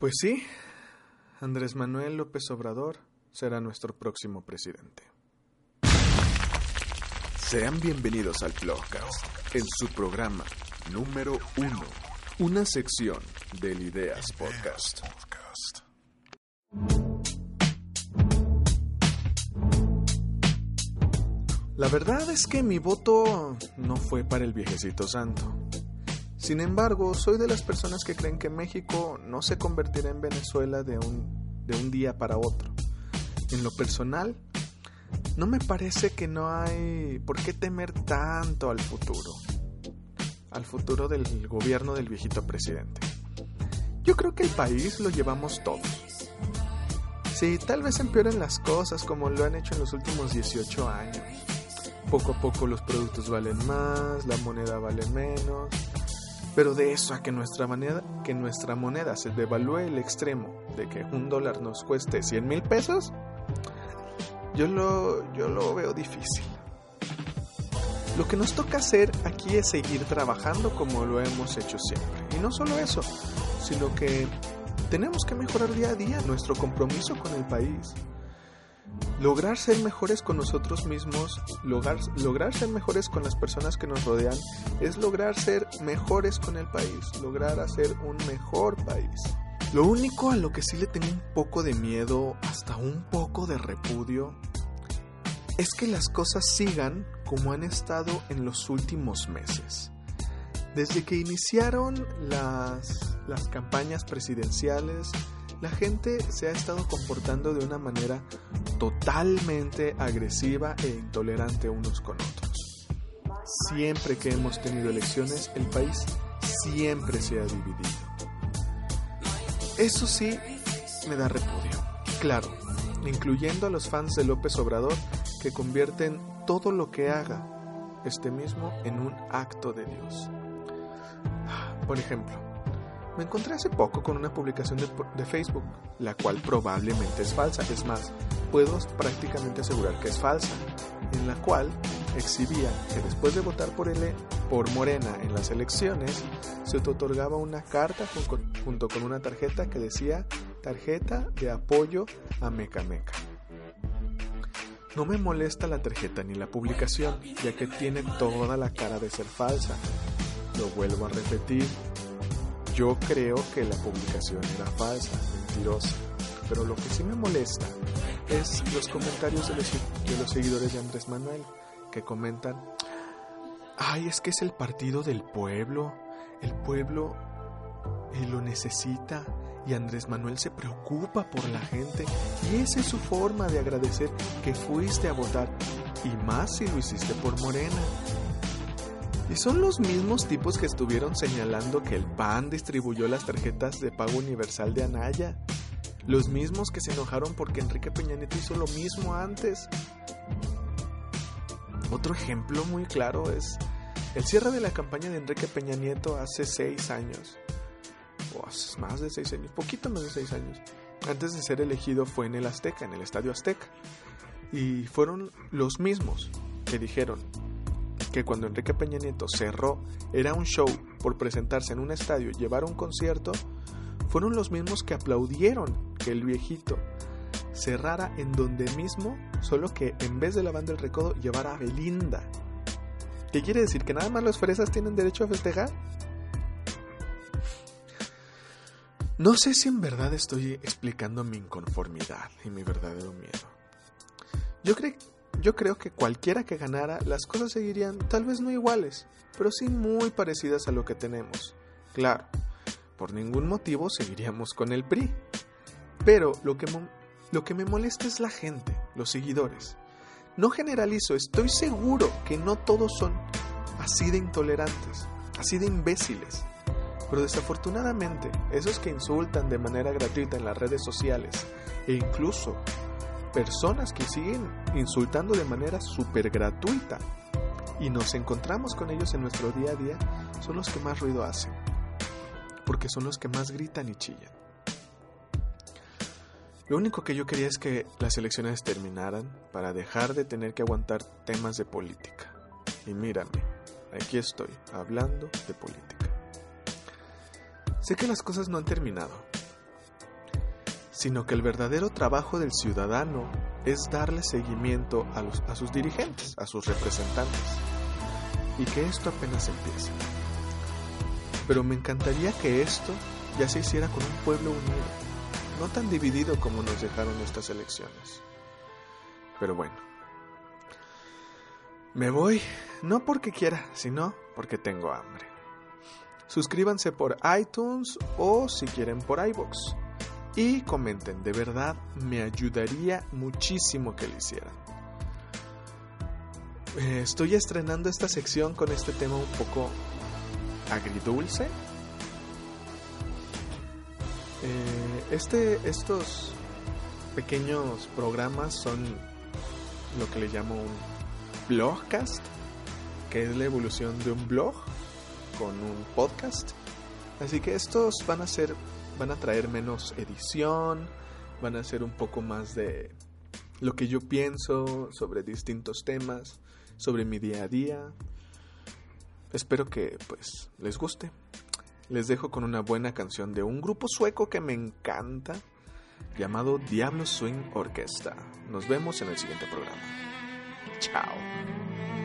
Pues sí, Andrés Manuel López Obrador será nuestro próximo presidente. Sean bienvenidos al Blogcast, en su programa número uno, una sección del Ideas Podcast. La verdad es que mi voto no fue para el viejecito santo. Sin embargo, soy de las personas que creen que México no se convertirá en Venezuela de un, de un día para otro. En lo personal, no me parece que no hay por qué temer tanto al futuro, al futuro del gobierno del viejito presidente. Yo creo que el país lo llevamos todos. Sí, tal vez empeoren las cosas como lo han hecho en los últimos 18 años poco a poco los productos valen más, la moneda vale menos. Pero de eso a que nuestra moneda, que nuestra moneda se devalúe el extremo de que un dólar nos cueste 100 mil pesos, yo lo, yo lo veo difícil. Lo que nos toca hacer aquí es seguir trabajando como lo hemos hecho siempre. Y no solo eso, sino que tenemos que mejorar día a día nuestro compromiso con el país lograr ser mejores con nosotros mismos, lograr, ser mejores con las personas que nos rodean, es lograr ser mejores con el país, lograr hacer un mejor país. Lo único a lo que sí le tengo un poco de miedo, hasta un poco de repudio, es que las cosas sigan como han estado en los últimos meses. Desde que iniciaron las, las campañas presidenciales, la gente se ha estado comportando de una manera totalmente agresiva e intolerante unos con otros. Siempre que hemos tenido elecciones, el país siempre se ha dividido. Eso sí, me da repudio. Claro, incluyendo a los fans de López Obrador que convierten todo lo que haga este mismo en un acto de Dios. Por ejemplo, me encontré hace poco con una publicación de, Facebook, la cual probablemente es falsa, es más, puedo prácticamente asegurar que es falsa, en la cual exhibía que después de votar por, el, por Morena en las elecciones, se otorgaba una carta junto con una tarjeta que decía tarjeta de apoyo a Meca Meca. No me molesta la tarjeta ni la publicación, ya que tiene toda la cara de ser falsa. Lo vuelvo a repetir, yo creo que la publicación era falsa, mentirosa, pero lo que sí me molesta es los comentarios de los, seguidores de Andrés Manuel que comentan, ay, es que es el partido del pueblo, el pueblo eh, lo necesita y Andrés Manuel se preocupa por la gente y esa es su forma de agradecer que fuiste a votar y más si lo hiciste por Morena. Y son los mismos tipos que estuvieron señalando que el PAN distribuyó las tarjetas de pago universal de Anaya. Los mismos que se enojaron porque Enrique Peña Nieto hizo lo mismo antes. Otro ejemplo muy claro es el cierre de la campaña de Enrique Peña Nieto hace seis años. O hace más de seis años, poquito más de seis años. Antes de ser elegido fue en el Azteca, en el Estadio Azteca. Y fueron los mismos que dijeron, que cuando Enrique Peña Nieto cerró era un show por presentarse en un estadio y llevar un concierto, fueron los mismos que aplaudieron que el viejito cerrara en donde mismo, solo que en vez de la banda del recodo llevara a Belinda. ¿Qué quiere decir? ¿Que nada más los fresas tienen derecho a festejar? No sé si en verdad estoy explicando mi inconformidad y mi verdadero miedo. Yo creo yo creo que cualquiera que ganara, las cosas seguirían tal vez no iguales, pero sí muy parecidas a lo que tenemos. Claro, por ningún motivo seguiríamos con el PRI. Pero lo que, lo que me molesta es la gente, los seguidores. No generalizo, estoy seguro que no todos son así de intolerantes, así de imbéciles. Pero desafortunadamente, esos que insultan de manera gratuita en las redes sociales e incluso personas que siguen insultando de manera súper gratuita y nos encontramos con ellos en nuestro día a día, son los que más ruido hacen, porque son los que más gritan y chillan. Lo único que yo quería es que las elecciones terminaran para dejar de tener que aguantar temas de política. Y mírame, aquí estoy, hablando de política. Sé que las cosas no han terminado, sino que el verdadero trabajo del ciudadano es darle seguimiento a, sus dirigentes, a sus representantes, y que esto apenas empieza. Pero me encantaría que esto ya se hiciera con un pueblo unido, no tan dividido como nos dejaron estas elecciones. Pero bueno, me voy no porque quiera, sino porque tengo hambre. Suscríbanse por iTunes o si quieren por iBox. Y comenten, de verdad me ayudaría muchísimo que lo hicieran. Eh, estoy estrenando esta sección con este tema un poco agridulce. Eh, este, estos pequeños programas son lo que le llamo un blogcast, que es la evolución de un blog con un podcast. Así que estos van a ser, van a traer menos edición, van a ser un poco más de lo que yo pienso sobre distintos temas, sobre mi día a día. Espero que pues les guste. Les dejo con una buena canción de un grupo sueco que me encanta llamado Diablo Swing Orquesta. Nos vemos en el siguiente programa. Chao.